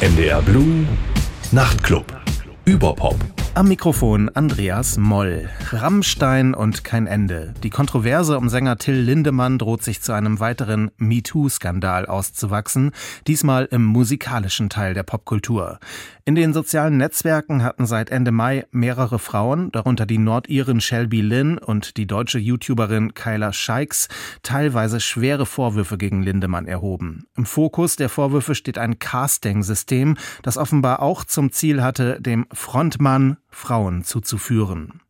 NDR Blue Nachtclub. Überpop. Am Mikrofon Andreas Moll. Rammstein und kein Ende. Die Kontroverse um Sänger Till Lindemann droht sich zu einem weiteren MeToo-Skandal auszuwachsen, diesmal im musikalischen Teil der Popkultur. In den sozialen Netzwerken hatten seit Ende Mai mehrere Frauen, darunter die Nordirin Shelby Lynn und die deutsche YouTuberin Kyla Scheiks, teilweise schwere Vorwürfe gegen Lindemann erhoben. Im Fokus der Vorwürfe steht ein Casting-System, das offenbar auch zum Ziel hatte, dem Frontmann Frauen zuzuführen.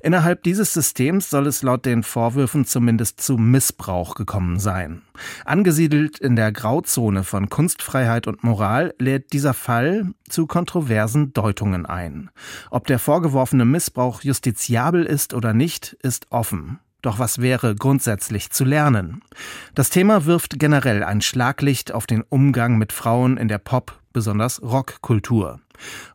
Innerhalb dieses Systems soll es laut den Vorwürfen zumindest zu Missbrauch gekommen sein. Angesiedelt in der Grauzone von Kunstfreiheit und Moral lädt dieser Fall zu kontroversen Deutungen ein. Ob der vorgeworfene Missbrauch justiziabel ist oder nicht, ist offen. Doch was wäre grundsätzlich zu lernen? Das Thema wirft generell ein Schlaglicht auf den Umgang mit Frauen in der Pop, besonders Rockkultur.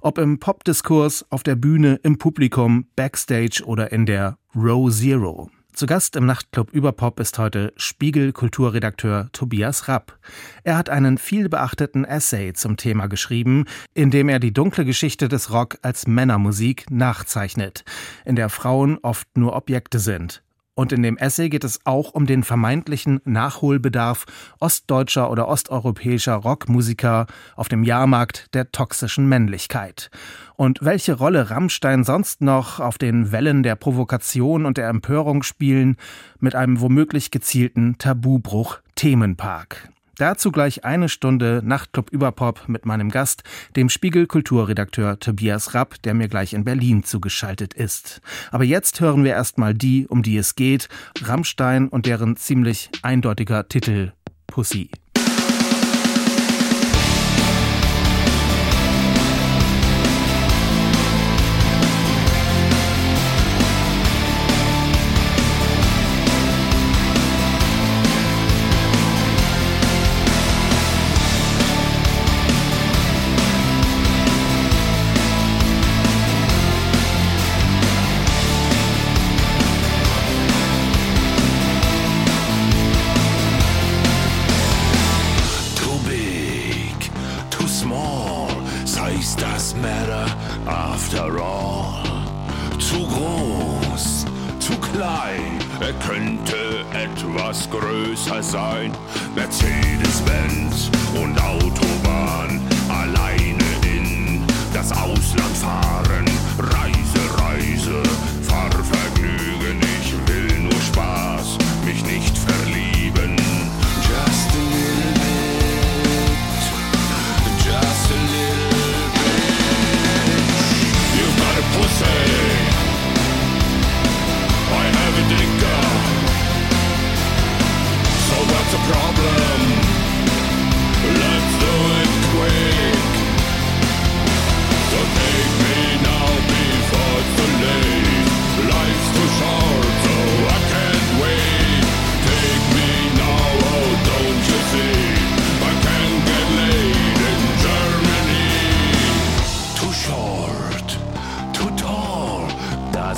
Ob im Popdiskurs, auf der Bühne, im Publikum, Backstage oder in der Row Zero. Zu Gast im Nachtclub Überpop ist heute Spiegel-Kulturredakteur Tobias Rapp. Er hat einen vielbeachteten Essay zum Thema geschrieben, in dem er die dunkle Geschichte des Rock als Männermusik nachzeichnet, in der Frauen oft nur Objekte sind. Und in dem Essay geht es auch um den vermeintlichen Nachholbedarf ostdeutscher oder osteuropäischer Rockmusiker auf dem Jahrmarkt der toxischen Männlichkeit. Und welche Rolle Rammstein sonst noch auf den Wellen der Provokation und der Empörung spielen, mit einem womöglich gezielten Tabubruch Themenpark. Dazu gleich eine Stunde Nachtclub Überpop mit meinem Gast, dem Spiegel Kulturredakteur Tobias Rapp, der mir gleich in Berlin zugeschaltet ist. Aber jetzt hören wir erstmal die, um die es geht, Rammstein und deren ziemlich eindeutiger Titel Pussy.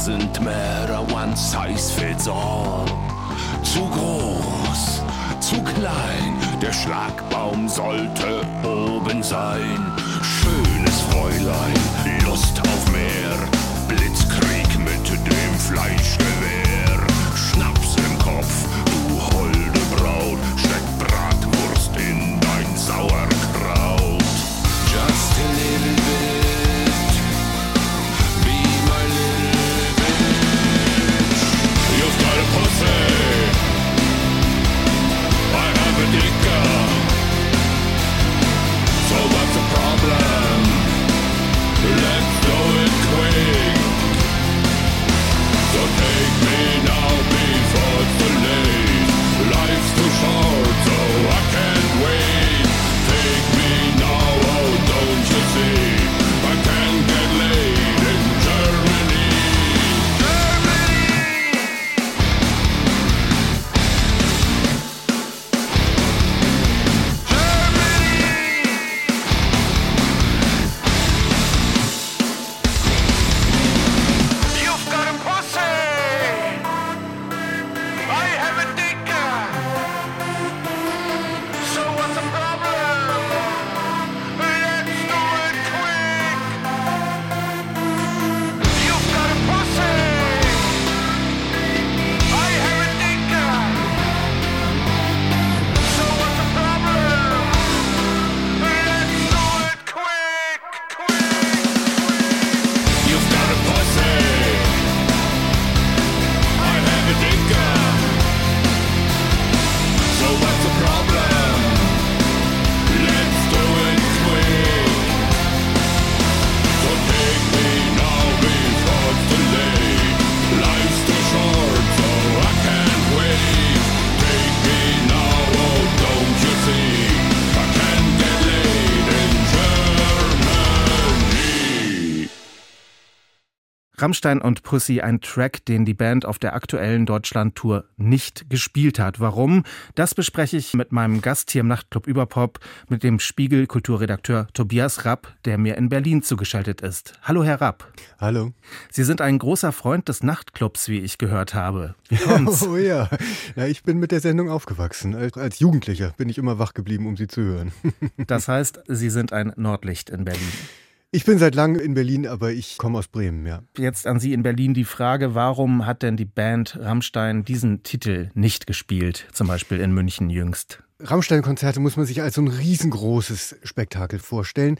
sind mehr one size fits all. Zu groß, zu klein, der Schlagbaum sollte oben sein. Schönes Fräulein, Lust auf mehr, Blitzkrieg mit dem Fleischgewehr. Rammstein und Pussy ein Track, den die Band auf der aktuellen Deutschland-Tour nicht gespielt hat. Warum? Das bespreche ich mit meinem Gast hier im Nachtclub Überpop, mit dem Spiegel-Kulturredakteur Tobias Rapp, der mir in Berlin zugeschaltet ist. Hallo, Herr Rapp. Hallo. Sie sind ein großer Freund des Nachtclubs, wie ich gehört habe. Wie oh ja. ja, ich bin mit der Sendung aufgewachsen. Als Jugendlicher bin ich immer wach geblieben, um sie zu hören. das heißt, Sie sind ein Nordlicht in Berlin. Ich bin seit langem in Berlin, aber ich komme aus Bremen, ja. Jetzt an Sie in Berlin die Frage, warum hat denn die Band Rammstein diesen Titel nicht gespielt, zum Beispiel in München jüngst? Rammstein-Konzerte muss man sich als so ein riesengroßes Spektakel vorstellen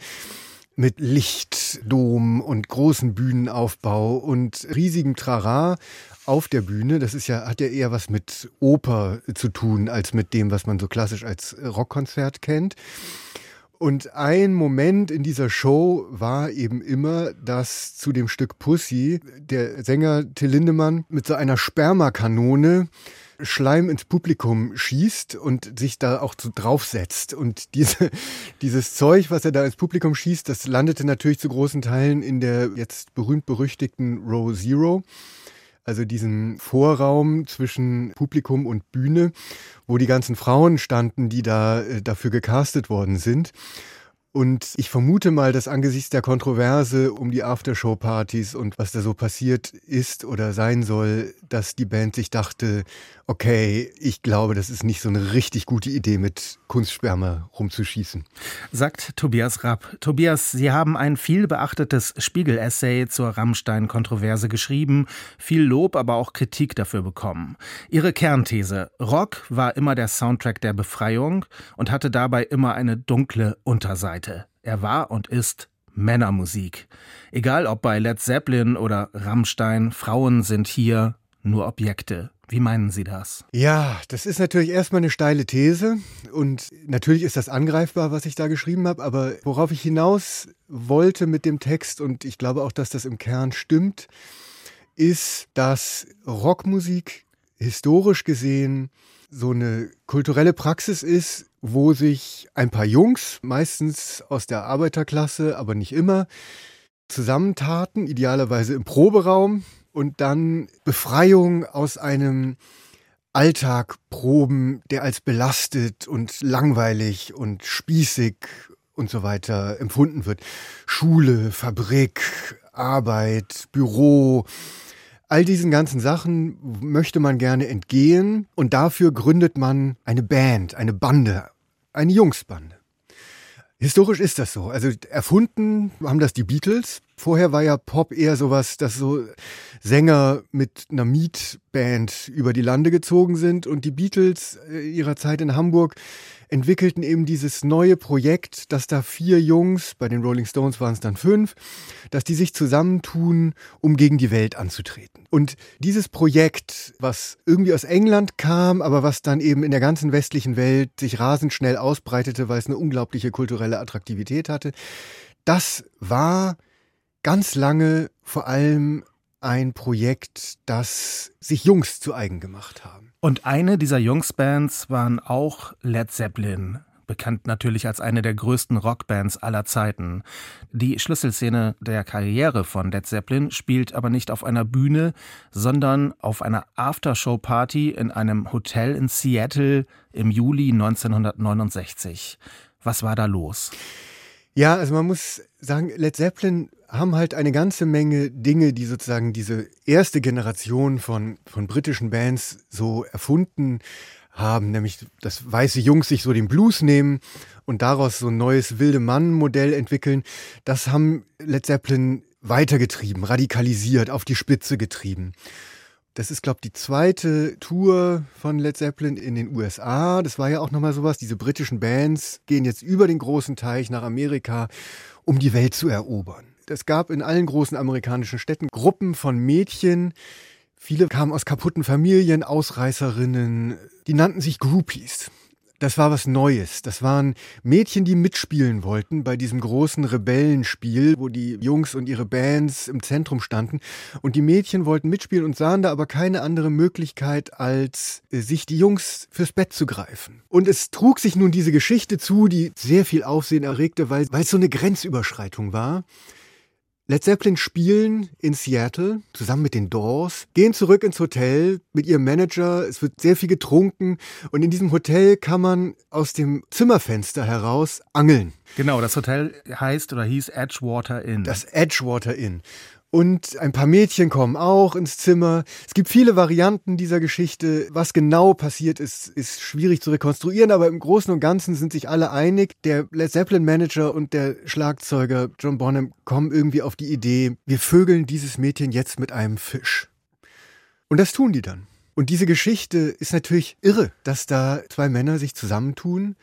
mit Lichtdom und großen Bühnenaufbau und riesigem Trara auf der Bühne. Das ist ja, hat ja eher was mit Oper zu tun, als mit dem, was man so klassisch als Rockkonzert kennt. Und ein Moment in dieser Show war eben immer, dass zu dem Stück Pussy der Sänger Till Lindemann mit so einer Spermakanone Schleim ins Publikum schießt und sich da auch so draufsetzt. Und diese, dieses Zeug, was er da ins Publikum schießt, das landete natürlich zu großen Teilen in der jetzt berühmt-berüchtigten Row Zero also diesen Vorraum zwischen Publikum und Bühne, wo die ganzen Frauen standen, die da äh, dafür gecastet worden sind. Und ich vermute mal, dass angesichts der Kontroverse um die Aftershow-Partys und was da so passiert ist oder sein soll, dass die Band sich dachte, okay, ich glaube, das ist nicht so eine richtig gute Idee, mit Kunstsperma rumzuschießen. Sagt Tobias Rapp. Tobias, Sie haben ein viel beachtetes Spiegel-Essay zur Rammstein-Kontroverse geschrieben, viel Lob, aber auch Kritik dafür bekommen. Ihre Kernthese, Rock war immer der Soundtrack der Befreiung und hatte dabei immer eine dunkle Unterseite. Seite. Er war und ist Männermusik. Egal ob bei Led Zeppelin oder Rammstein, Frauen sind hier nur Objekte. Wie meinen Sie das? Ja, das ist natürlich erstmal eine steile These und natürlich ist das angreifbar, was ich da geschrieben habe, aber worauf ich hinaus wollte mit dem Text und ich glaube auch, dass das im Kern stimmt, ist, dass Rockmusik historisch gesehen so eine kulturelle Praxis ist, wo sich ein paar Jungs, meistens aus der Arbeiterklasse, aber nicht immer, zusammentaten, idealerweise im Proberaum und dann Befreiung aus einem Alltag proben, der als belastet und langweilig und spießig und so weiter empfunden wird. Schule, Fabrik, Arbeit, Büro, All diesen ganzen Sachen möchte man gerne entgehen und dafür gründet man eine Band, eine Bande, eine Jungsbande. Historisch ist das so. Also erfunden haben das die Beatles. Vorher war ja Pop eher sowas, dass so Sänger mit einer Mietband über die Lande gezogen sind und die Beatles äh, ihrer Zeit in Hamburg entwickelten eben dieses neue Projekt, dass da vier Jungs, bei den Rolling Stones waren es dann fünf, dass die sich zusammentun, um gegen die Welt anzutreten. Und dieses Projekt, was irgendwie aus England kam, aber was dann eben in der ganzen westlichen Welt sich rasend schnell ausbreitete, weil es eine unglaubliche kulturelle Attraktivität hatte, das war ganz lange vor allem ein Projekt, das sich Jungs zu eigen gemacht haben. Und eine dieser Jungsbands waren auch Led Zeppelin, bekannt natürlich als eine der größten Rockbands aller Zeiten. Die Schlüsselszene der Karriere von Led Zeppelin spielt aber nicht auf einer Bühne, sondern auf einer Aftershow-Party in einem Hotel in Seattle im Juli 1969. Was war da los? Ja, also man muss sagen, Led Zeppelin haben halt eine ganze Menge Dinge, die sozusagen diese erste Generation von, von britischen Bands so erfunden haben, nämlich dass weiße Jungs sich so den Blues nehmen und daraus so ein neues wilde Mann-Modell entwickeln. Das haben Led Zeppelin weitergetrieben, radikalisiert, auf die Spitze getrieben. Das ist, glaube ich, die zweite Tour von Led Zeppelin in den USA. Das war ja auch nochmal sowas. Diese britischen Bands gehen jetzt über den großen Teich nach Amerika, um die Welt zu erobern. Es gab in allen großen amerikanischen Städten Gruppen von Mädchen. Viele kamen aus kaputten Familien, Ausreißerinnen. Die nannten sich Groupies das war was Neues. Das waren Mädchen, die mitspielen wollten bei diesem großen Rebellenspiel, wo die Jungs und ihre Bands im Zentrum standen. Und die Mädchen wollten mitspielen und sahen da aber keine andere Möglichkeit, als äh, sich die Jungs fürs Bett zu greifen. Und es trug sich nun diese Geschichte zu, die sehr viel Aufsehen erregte, weil, weil es so eine Grenzüberschreitung war. Led Zeppelin spielen in Seattle zusammen mit den Doors, gehen zurück ins Hotel mit ihrem Manager. Es wird sehr viel getrunken und in diesem Hotel kann man aus dem Zimmerfenster heraus angeln. Genau, das Hotel heißt oder hieß Edgewater Inn. Das Edgewater Inn. Und ein paar Mädchen kommen auch ins Zimmer. Es gibt viele Varianten dieser Geschichte. Was genau passiert ist, ist schwierig zu rekonstruieren, aber im Großen und Ganzen sind sich alle einig. Der Led Zeppelin Manager und der Schlagzeuger John Bonham kommen irgendwie auf die Idee, wir vögeln dieses Mädchen jetzt mit einem Fisch. Und das tun die dann. Und diese Geschichte ist natürlich irre, dass da zwei Männer sich zusammentun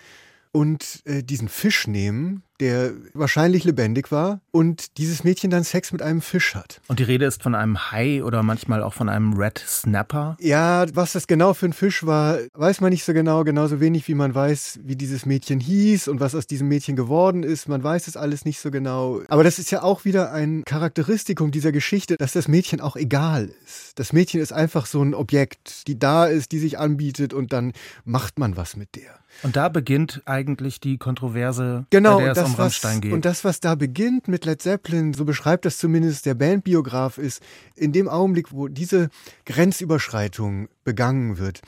und äh, diesen Fisch nehmen, der wahrscheinlich lebendig war und dieses Mädchen dann Sex mit einem Fisch hat. Und die Rede ist von einem Hai oder manchmal auch von einem Red Snapper? Ja, was das genau für ein Fisch war, weiß man nicht so genau, genauso wenig wie man weiß, wie dieses Mädchen hieß und was aus diesem Mädchen geworden ist. Man weiß es alles nicht so genau. Aber das ist ja auch wieder ein Charakteristikum dieser Geschichte, dass das Mädchen auch egal ist. Das Mädchen ist einfach so ein Objekt, die da ist, die sich anbietet und dann macht man was mit der. Und da beginnt eigentlich die Kontroverse, genau, bei der es das, um Rammstein was, geht. Und das, was da beginnt mit Led Zeppelin, so beschreibt das zumindest der Bandbiograf, ist in dem Augenblick, wo diese Grenzüberschreitung begangen wird,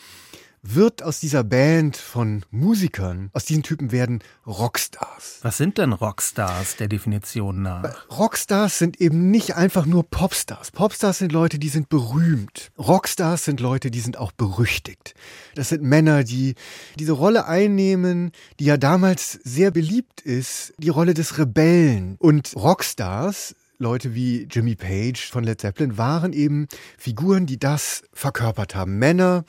wird aus dieser Band von Musikern, aus diesen Typen werden Rockstars. Was sind denn Rockstars der Definition nach? Rockstars sind eben nicht einfach nur Popstars. Popstars sind Leute, die sind berühmt. Rockstars sind Leute, die sind auch berüchtigt. Das sind Männer, die diese Rolle einnehmen, die ja damals sehr beliebt ist, die Rolle des Rebellen. Und Rockstars Leute wie Jimmy Page von Led Zeppelin waren eben Figuren, die das verkörpert haben. Männer,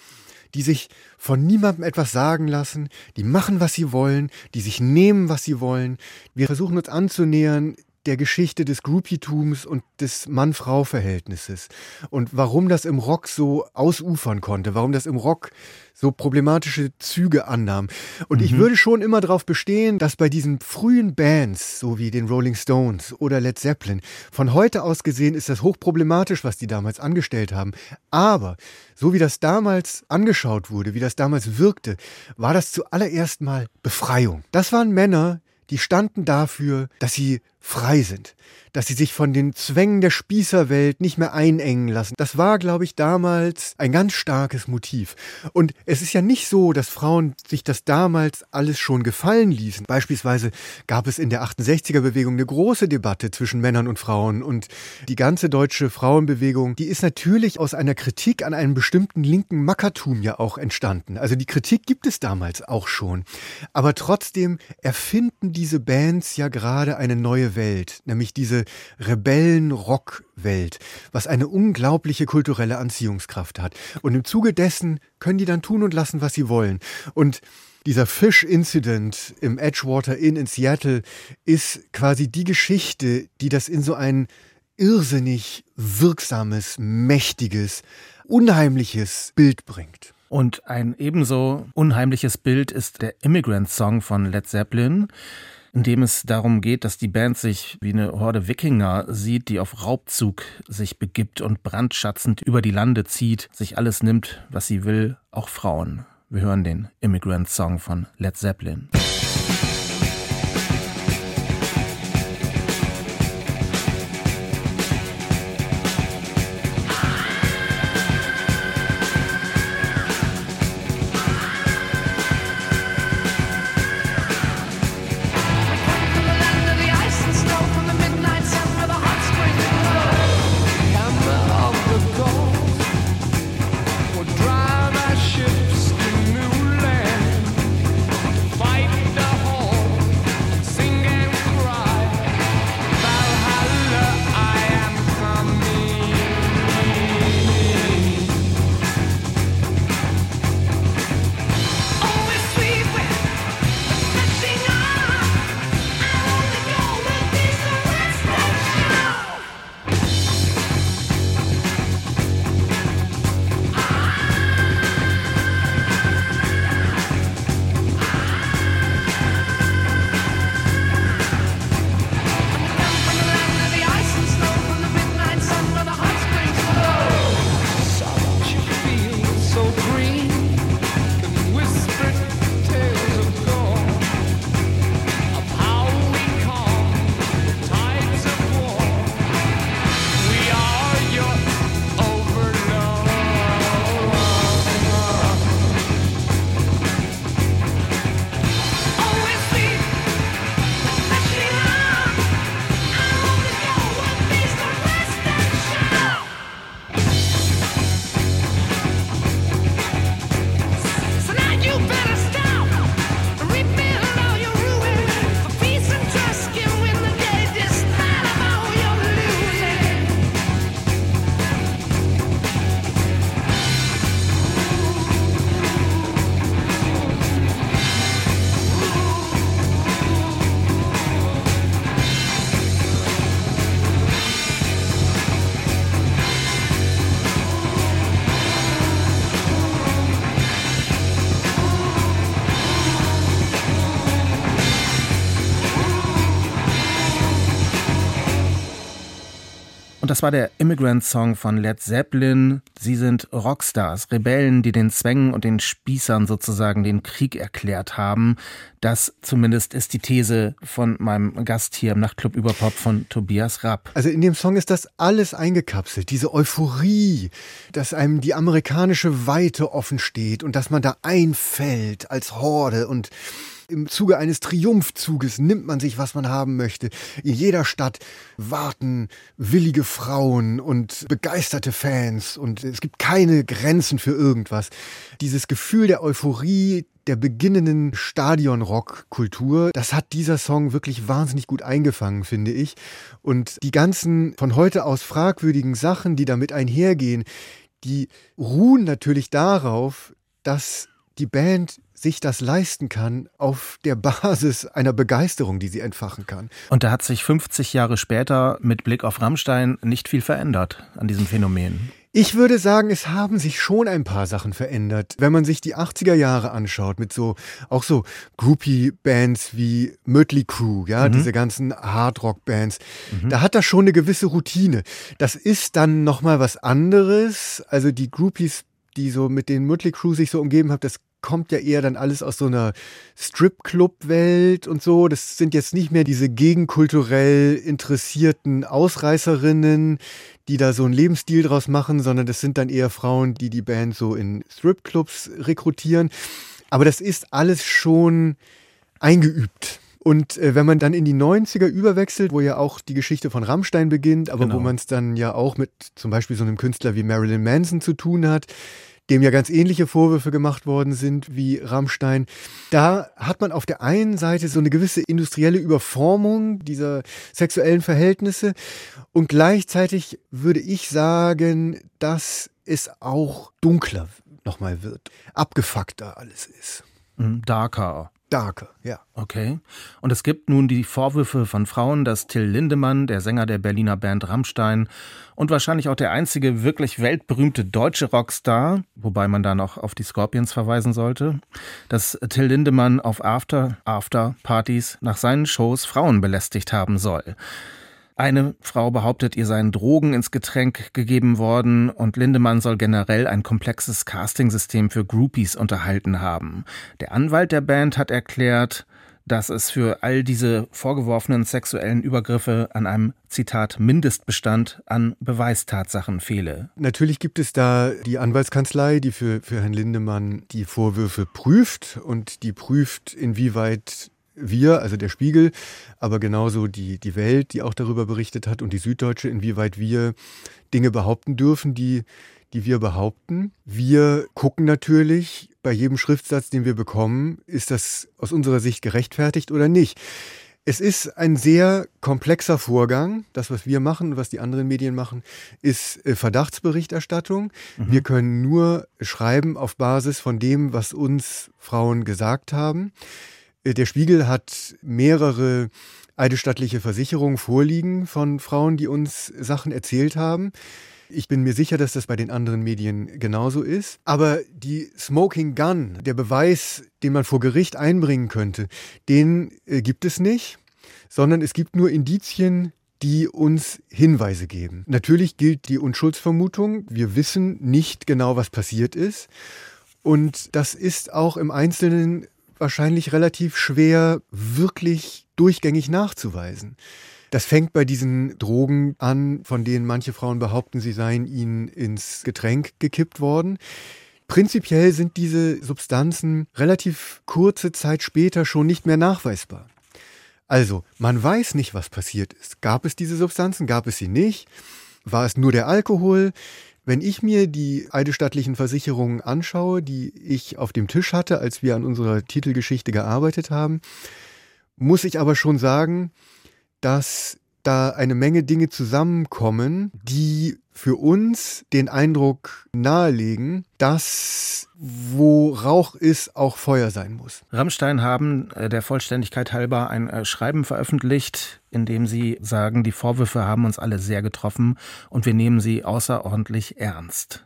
die sich von niemandem etwas sagen lassen, die machen, was sie wollen, die sich nehmen, was sie wollen. Wir versuchen uns anzunähern der Geschichte des Groupietums und des Mann-Frau-Verhältnisses und warum das im Rock so ausufern konnte, warum das im Rock so problematische Züge annahm. Und mhm. ich würde schon immer darauf bestehen, dass bei diesen frühen Bands, so wie den Rolling Stones oder Led Zeppelin, von heute aus gesehen ist das hochproblematisch, was die damals angestellt haben. Aber so wie das damals angeschaut wurde, wie das damals wirkte, war das zuallererst mal Befreiung. Das waren Männer, die standen dafür, dass sie frei sind, dass sie sich von den Zwängen der Spießerwelt nicht mehr einengen lassen. Das war, glaube ich, damals ein ganz starkes Motiv. Und es ist ja nicht so, dass Frauen sich das damals alles schon gefallen ließen. Beispielsweise gab es in der 68er Bewegung eine große Debatte zwischen Männern und Frauen und die ganze deutsche Frauenbewegung, die ist natürlich aus einer Kritik an einem bestimmten linken Mackertum ja auch entstanden. Also die Kritik gibt es damals auch schon. Aber trotzdem erfinden diese Bands ja gerade eine neue Welt, nämlich diese Rebellen-Rock-Welt, was eine unglaubliche kulturelle Anziehungskraft hat. Und im Zuge dessen können die dann tun und lassen, was sie wollen. Und dieser Fish-Incident im Edgewater Inn in Seattle ist quasi die Geschichte, die das in so ein irrsinnig wirksames, mächtiges, unheimliches Bild bringt. Und ein ebenso unheimliches Bild ist der Immigrant Song von Led Zeppelin in dem es darum geht, dass die Band sich wie eine Horde Wikinger sieht, die auf Raubzug sich begibt und brandschatzend über die Lande zieht, sich alles nimmt, was sie will, auch Frauen. Wir hören den Immigrant Song von Led Zeppelin. Das war der Immigrant Song von Led Zeppelin. Sie sind Rockstars, Rebellen, die den Zwängen und den Spießern sozusagen den Krieg erklärt haben. Das zumindest ist die These von meinem Gast hier im Nachtclub Überpop von Tobias Rapp. Also in dem Song ist das alles eingekapselt. Diese Euphorie, dass einem die amerikanische Weite offen steht und dass man da einfällt als Horde und im Zuge eines Triumphzuges nimmt man sich, was man haben möchte. In jeder Stadt warten willige Frauen und begeisterte Fans und es gibt keine Grenzen für irgendwas. Dieses Gefühl der Euphorie, der beginnenden Stadionrock-Kultur, das hat dieser Song wirklich wahnsinnig gut eingefangen, finde ich. Und die ganzen von heute aus fragwürdigen Sachen, die damit einhergehen, die ruhen natürlich darauf, dass die Band sich das leisten kann auf der Basis einer Begeisterung, die sie entfachen kann. Und da hat sich 50 Jahre später mit Blick auf Rammstein nicht viel verändert an diesem Phänomen. Ich würde sagen, es haben sich schon ein paar Sachen verändert. Wenn man sich die 80er Jahre anschaut, mit so, auch so Groupie-Bands wie Mötley Crew, ja, mhm. diese ganzen Hardrock-Bands, mhm. da hat das schon eine gewisse Routine. Das ist dann nochmal was anderes. Also die Groupies die so mit den Mötley Crew sich so umgeben haben, das kommt ja eher dann alles aus so einer Strip-Club-Welt und so. Das sind jetzt nicht mehr diese gegenkulturell interessierten Ausreißerinnen, die da so einen Lebensstil draus machen, sondern das sind dann eher Frauen, die die Band so in Strip-Clubs rekrutieren. Aber das ist alles schon eingeübt. Und äh, wenn man dann in die 90er überwechselt, wo ja auch die Geschichte von Rammstein beginnt, aber genau. wo man es dann ja auch mit zum Beispiel so einem Künstler wie Marilyn Manson zu tun hat, dem ja ganz ähnliche Vorwürfe gemacht worden sind wie Rammstein. Da hat man auf der einen Seite so eine gewisse industrielle Überformung dieser sexuellen Verhältnisse und gleichzeitig würde ich sagen, dass es auch dunkler nochmal wird, abgefuckter alles ist. Mhm, darker. Darker, ja. Okay. Und es gibt nun die Vorwürfe von Frauen, dass Till Lindemann, der Sänger der Berliner Band Rammstein und wahrscheinlich auch der einzige wirklich weltberühmte deutsche Rockstar, wobei man da noch auf die Scorpions verweisen sollte, dass Till Lindemann auf After After Partys nach seinen Shows Frauen belästigt haben soll. Eine Frau behauptet, ihr seien Drogen ins Getränk gegeben worden und Lindemann soll generell ein komplexes Castingsystem für Groupies unterhalten haben. Der Anwalt der Band hat erklärt, dass es für all diese vorgeworfenen sexuellen Übergriffe an einem Zitat Mindestbestand an Beweistatsachen fehle. Natürlich gibt es da die Anwaltskanzlei, die für, für Herrn Lindemann die Vorwürfe prüft und die prüft, inwieweit wir, also der Spiegel, aber genauso die, die Welt, die auch darüber berichtet hat und die Süddeutsche, inwieweit wir Dinge behaupten dürfen, die, die wir behaupten. Wir gucken natürlich bei jedem Schriftsatz, den wir bekommen, ist das aus unserer Sicht gerechtfertigt oder nicht. Es ist ein sehr komplexer Vorgang. Das, was wir machen, was die anderen Medien machen, ist äh, Verdachtsberichterstattung. Mhm. Wir können nur schreiben auf Basis von dem, was uns Frauen gesagt haben. Äh, der Spiegel hat mehrere eidesstattliche Versicherungen vorliegen von Frauen, die uns Sachen erzählt haben. Ich bin mir sicher, dass das bei den anderen Medien genauso ist. Aber die Smoking Gun, der Beweis, den man vor Gericht einbringen könnte, den äh, gibt es nicht, sondern es gibt nur Indizien, die uns Hinweise geben. Natürlich gilt die Unschuldsvermutung. Wir wissen nicht genau, was passiert ist. Und das ist auch im Einzelnen wahrscheinlich relativ schwer wirklich durchgängig nachzuweisen. Das fängt bei diesen Drogen an, von denen manche Frauen behaupten, sie seien ihnen ins Getränk gekippt worden. Prinzipiell sind diese Substanzen relativ kurze Zeit später schon nicht mehr nachweisbar. Also, man weiß nicht, was passiert ist. Gab es diese Substanzen? Gab es sie nicht? War es nur der Alkohol? Wenn ich mir die eidesstattlichen Versicherungen anschaue, die ich auf dem Tisch hatte, als wir an unserer Titelgeschichte gearbeitet haben, muss ich aber schon sagen, dass da eine Menge Dinge zusammenkommen, die für uns den Eindruck nahelegen, dass wo Rauch ist, auch Feuer sein muss. Rammstein haben äh, der Vollständigkeit halber ein äh, Schreiben veröffentlicht, in dem sie sagen, die Vorwürfe haben uns alle sehr getroffen und wir nehmen sie außerordentlich ernst.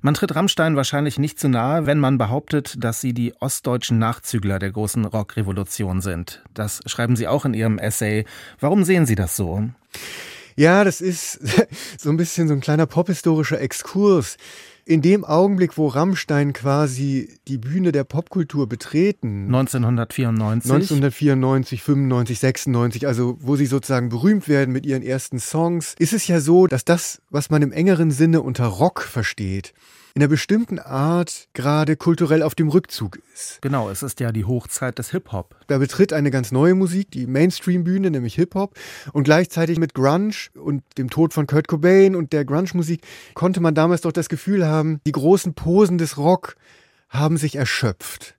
Man tritt Rammstein wahrscheinlich nicht zu nahe, wenn man behauptet, dass sie die ostdeutschen Nachzügler der großen Rockrevolution sind. Das schreiben Sie auch in Ihrem Essay. Warum sehen Sie das so? Ja, das ist so ein bisschen so ein kleiner pophistorischer Exkurs. In dem Augenblick, wo Rammstein quasi die Bühne der Popkultur betreten. 1994. 1994, 95, 96, also wo sie sozusagen berühmt werden mit ihren ersten Songs, ist es ja so, dass das, was man im engeren Sinne unter Rock versteht, in einer bestimmten Art gerade kulturell auf dem Rückzug ist. Genau, es ist ja die Hochzeit des Hip-Hop. Da betritt eine ganz neue Musik, die Mainstream-Bühne, nämlich Hip-Hop. Und gleichzeitig mit Grunge und dem Tod von Kurt Cobain und der Grunge-Musik konnte man damals doch das Gefühl haben, die großen Posen des Rock haben sich erschöpft.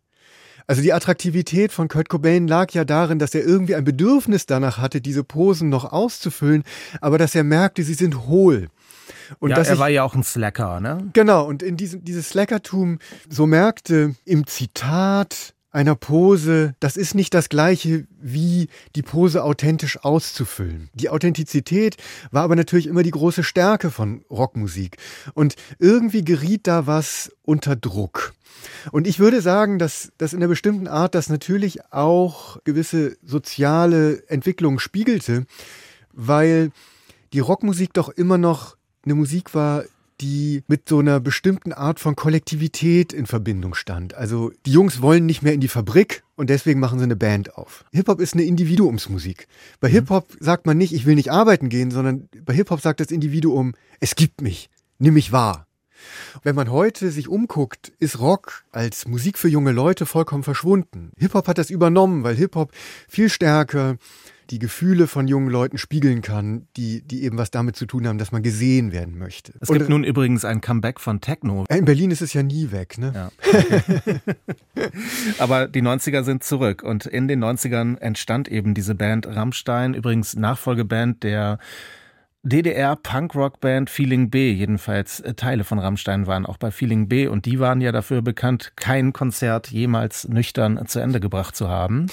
Also die Attraktivität von Kurt Cobain lag ja darin, dass er irgendwie ein Bedürfnis danach hatte, diese Posen noch auszufüllen, aber dass er merkte, sie sind hohl. Und ja, er war ja auch ein Slacker, ne? Genau, und in diesem dieses Slackertum so merkte im Zitat einer Pose, das ist nicht das gleiche wie die Pose authentisch auszufüllen. Die Authentizität war aber natürlich immer die große Stärke von Rockmusik. Und irgendwie geriet da was unter Druck. Und ich würde sagen, dass, dass in einer bestimmten Art das natürlich auch gewisse soziale Entwicklungen spiegelte, weil die Rockmusik doch immer noch eine Musik war, die mit so einer bestimmten Art von Kollektivität in Verbindung stand. Also die Jungs wollen nicht mehr in die Fabrik und deswegen machen sie eine Band auf. Hip-Hop ist eine Individuumsmusik. Bei mhm. Hip-Hop sagt man nicht, ich will nicht arbeiten gehen, sondern bei Hip-Hop sagt das Individuum, es gibt mich, nimm mich wahr. Wenn man heute sich umguckt, ist Rock als Musik für junge Leute vollkommen verschwunden. Hip-Hop hat das übernommen, weil Hip-Hop viel stärker die Gefühle von jungen Leuten spiegeln kann, die, die eben was damit zu tun haben, dass man gesehen werden möchte. Es gibt Und, nun übrigens ein Comeback von Techno. In Berlin ist es ja nie weg, ne? Ja. Aber die 90er sind zurück und in den 90ern entstand eben diese Band Rammstein, übrigens Nachfolgeband der DDR-Punk-Rock-Band Feeling B, jedenfalls äh, Teile von Rammstein waren auch bei Feeling B und die waren ja dafür bekannt, kein Konzert jemals nüchtern zu Ende gebracht zu haben.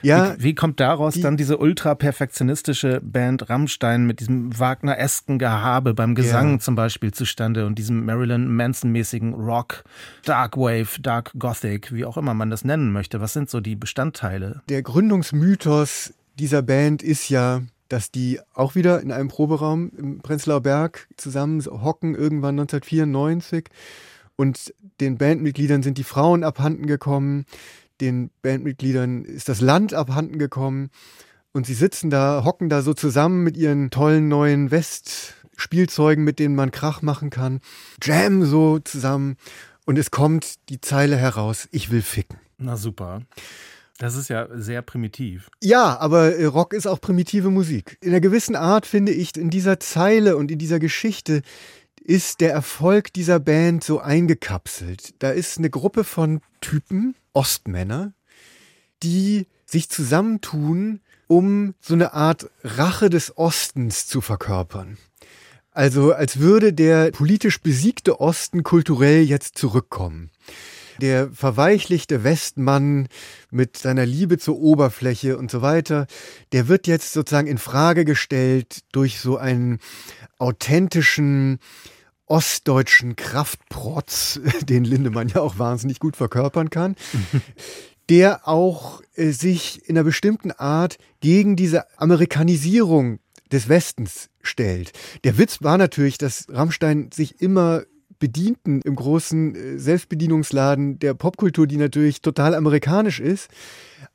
Ja, wie, wie kommt daraus die, dann diese ultra-perfektionistische Band Rammstein mit diesem Wagner-esken Gehabe beim Gesang ja. zum Beispiel zustande und diesem Marilyn Manson-mäßigen Rock, Dark Wave, Dark Gothic, wie auch immer man das nennen möchte? Was sind so die Bestandteile? Der Gründungsmythos dieser Band ist ja, dass die auch wieder in einem Proberaum im Prenzlauer Berg zusammen hocken, irgendwann 1994. Und den Bandmitgliedern sind die Frauen abhanden gekommen, den Bandmitgliedern ist das Land abhanden gekommen. Und sie sitzen da, hocken da so zusammen mit ihren tollen neuen Westspielzeugen, mit denen man Krach machen kann, Jam so zusammen. Und es kommt die Zeile heraus, ich will ficken. Na super. Das ist ja sehr primitiv. Ja, aber äh, Rock ist auch primitive Musik. In einer gewissen Art finde ich, in dieser Zeile und in dieser Geschichte ist der Erfolg dieser Band so eingekapselt. Da ist eine Gruppe von Typen, Ostmänner, die sich zusammentun, um so eine Art Rache des Ostens zu verkörpern. Also als würde der politisch besiegte Osten kulturell jetzt zurückkommen der verweichlichte Westmann mit seiner Liebe zur Oberfläche und so weiter, der wird jetzt sozusagen in Frage gestellt durch so einen authentischen ostdeutschen Kraftprotz, den Lindemann ja auch wahnsinnig gut verkörpern kann. der auch äh, sich in einer bestimmten Art gegen diese Amerikanisierung des Westens stellt. Der Witz war natürlich, dass Rammstein sich immer Bedienten im großen äh, Selbstbedienungsladen der Popkultur, die natürlich total amerikanisch ist.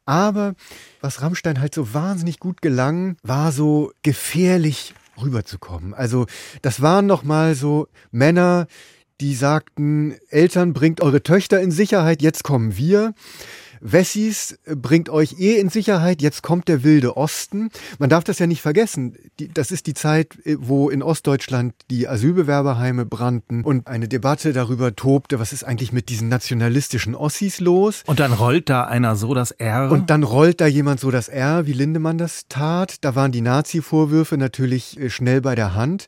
Aber was Rammstein halt so wahnsinnig gut gelang, war so gefährlich rüberzukommen. Also das waren noch mal so Männer, die sagten, Eltern bringt eure Töchter in Sicherheit, jetzt kommen wir. Wessis bringt euch eh in Sicherheit, jetzt kommt der wilde Osten. Man darf das ja nicht vergessen. Die, das ist die Zeit, äh, wo in Ostdeutschland die Asylbewerberheime brannten und eine Debatte darüber tobte, was ist eigentlich mit diesen nationalistischen Ossis los. Und dann rollt da einer so das R. Und dann rollt da jemand so das R, wie Lindemann das tat. Da waren die Nazi-Vorwürfe natürlich äh, schnell bei der Hand.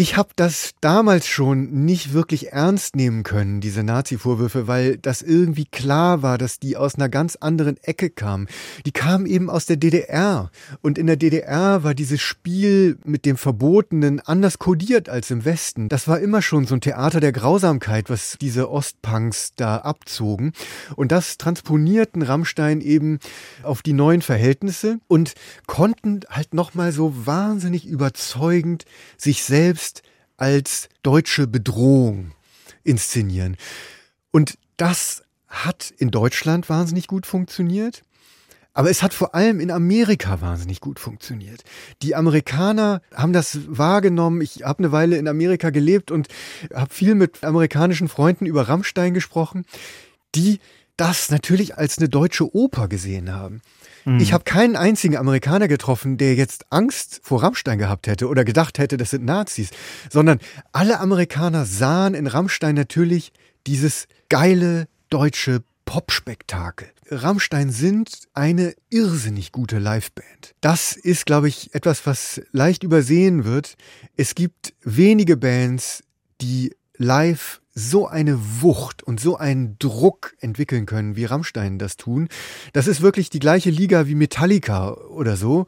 Ich habe das damals schon nicht wirklich ernst nehmen können, diese Nazi-Vorwürfe, weil das irgendwie klar war, dass die aus einer ganz anderen Ecke kamen. Die kamen eben aus der DDR. Und in der DDR war dieses Spiel mit dem Verbotenen anders kodiert als im Westen. Das war immer schon so ein Theater der Grausamkeit, was diese Ostpunks da abzogen. Und das transponierten Rammstein eben auf die neuen Verhältnisse und konnten halt nochmal so wahnsinnig überzeugend sich selbst als deutsche Bedrohung inszenieren. Und das hat in Deutschland wahnsinnig gut funktioniert. Aber es hat vor allem in Amerika wahnsinnig gut funktioniert. Die Amerikaner haben das wahrgenommen. Ich habe eine Weile in Amerika gelebt und habe viel mit amerikanischen Freunden über Rammstein gesprochen, die das natürlich als eine deutsche Oper gesehen haben. Mhm. Ich habe keinen einzigen Amerikaner getroffen, der jetzt Angst vor Rammstein gehabt hätte oder gedacht hätte, das sind Nazis, sondern alle Amerikaner sahen in Rammstein natürlich dieses geile deutsche Popspektakel. Rammstein sind eine irrsinnig gute Liveband. Das ist, glaube ich, etwas, was leicht übersehen wird. Es gibt wenige Bands, die live so eine Wucht und so einen Druck entwickeln können, wie Rammstein das tun. Das ist wirklich die gleiche Liga wie Metallica oder so.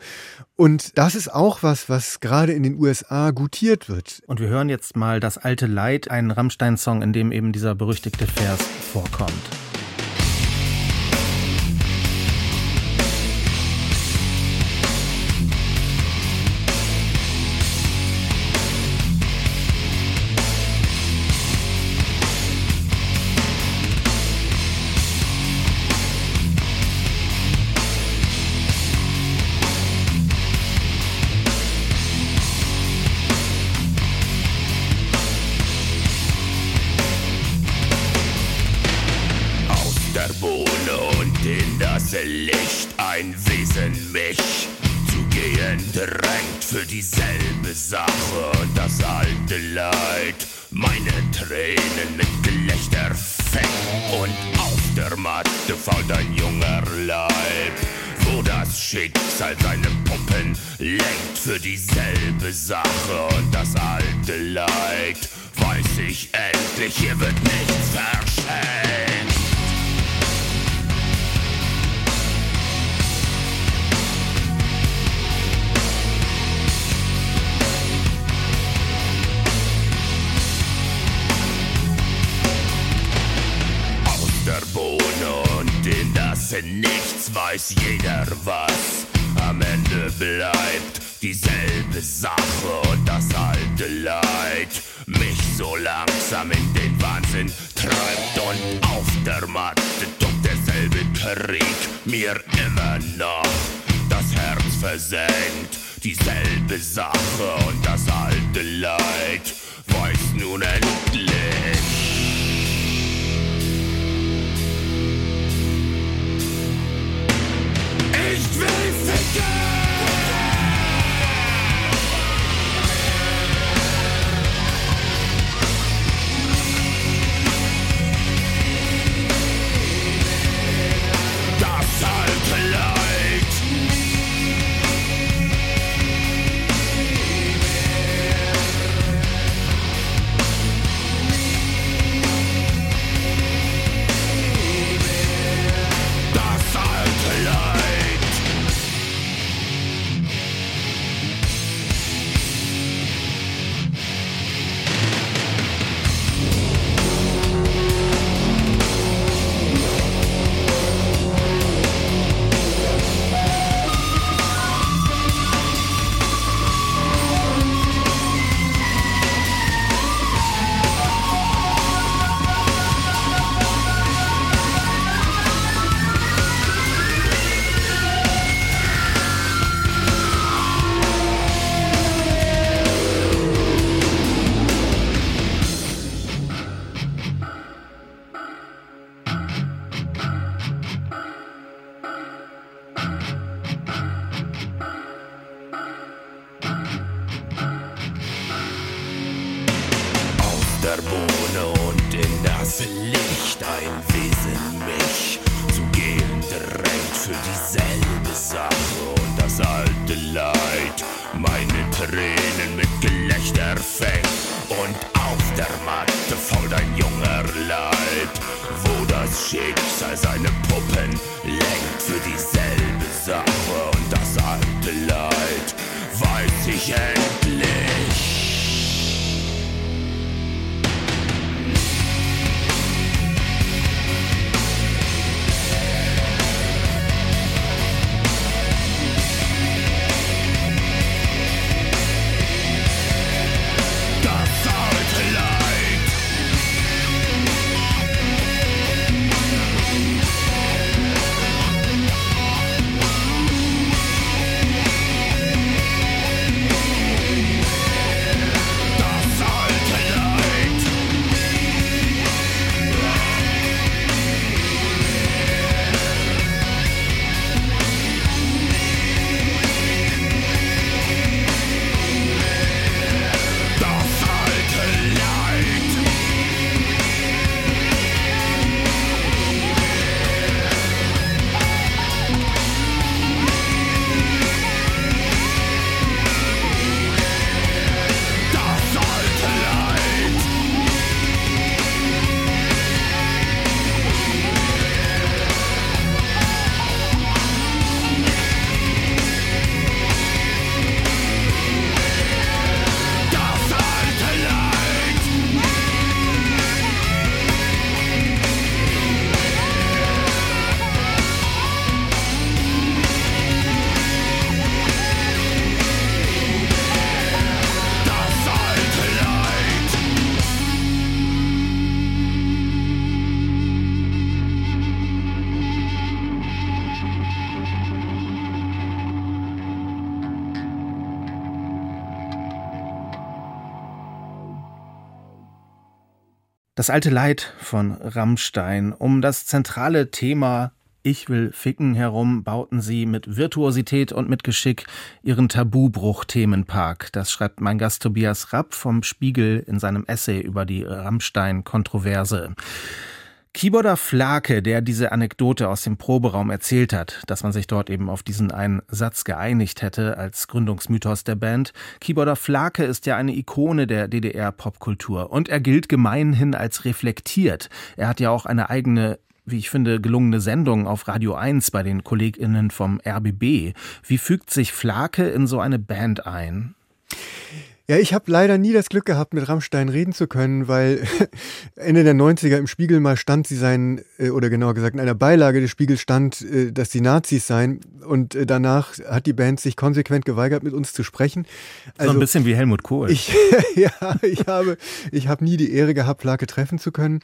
Und das ist auch was, was gerade in den USA gutiert wird. Und wir hören jetzt mal das alte Leid, einen Rammstein-Song, in dem eben dieser berüchtigte Vers vorkommt. Wesen mich zu gehen drängt für dieselbe Sache und das alte Leid. Meine Tränen mit Gelächter fängt und auf der Matte fault ein junger Leib. Wo das Schicksal seine Puppen lenkt für dieselbe Sache und das alte Leid. Weiß ich endlich, hier wird nichts verschenkt. In nichts weiß jeder was. Am Ende bleibt dieselbe Sache und das alte Leid mich so langsam in den Wahnsinn treibt und auf der Matte tobt derselbe Krieg mir immer noch das Herz versenkt. Dieselbe Sache und das alte Leid weiß nun endlich Ich will ficken! Das alte Leid von Rammstein. Um das zentrale Thema Ich will ficken herum bauten sie mit Virtuosität und mit Geschick ihren Tabubruch-Themenpark. Das schreibt mein Gast Tobias Rapp vom Spiegel in seinem Essay über die Rammstein-Kontroverse. Keyboarder Flake, der diese Anekdote aus dem Proberaum erzählt hat, dass man sich dort eben auf diesen einen Satz geeinigt hätte als Gründungsmythos der Band. Keyboarder Flake ist ja eine Ikone der DDR-Popkultur und er gilt gemeinhin als reflektiert. Er hat ja auch eine eigene wie ich finde, gelungene Sendung auf Radio 1 bei den KollegInnen vom RBB. Wie fügt sich Flake in so eine Band ein? Ja, ich habe leider nie das Glück gehabt, mit Rammstein reden zu können, weil Ende der 90er im Spiegel mal stand, sie seien, äh, oder genauer gesagt in einer Beilage des Spiegels stand, äh, dass sie Nazis seien. Und äh, danach hat die Band sich konsequent geweigert, mit uns zu sprechen. Also, so ein also bisschen wie Helmut Kohl. Ich, ja, ich habe, ich habe nie die Ehre gehabt, Flake treffen zu können.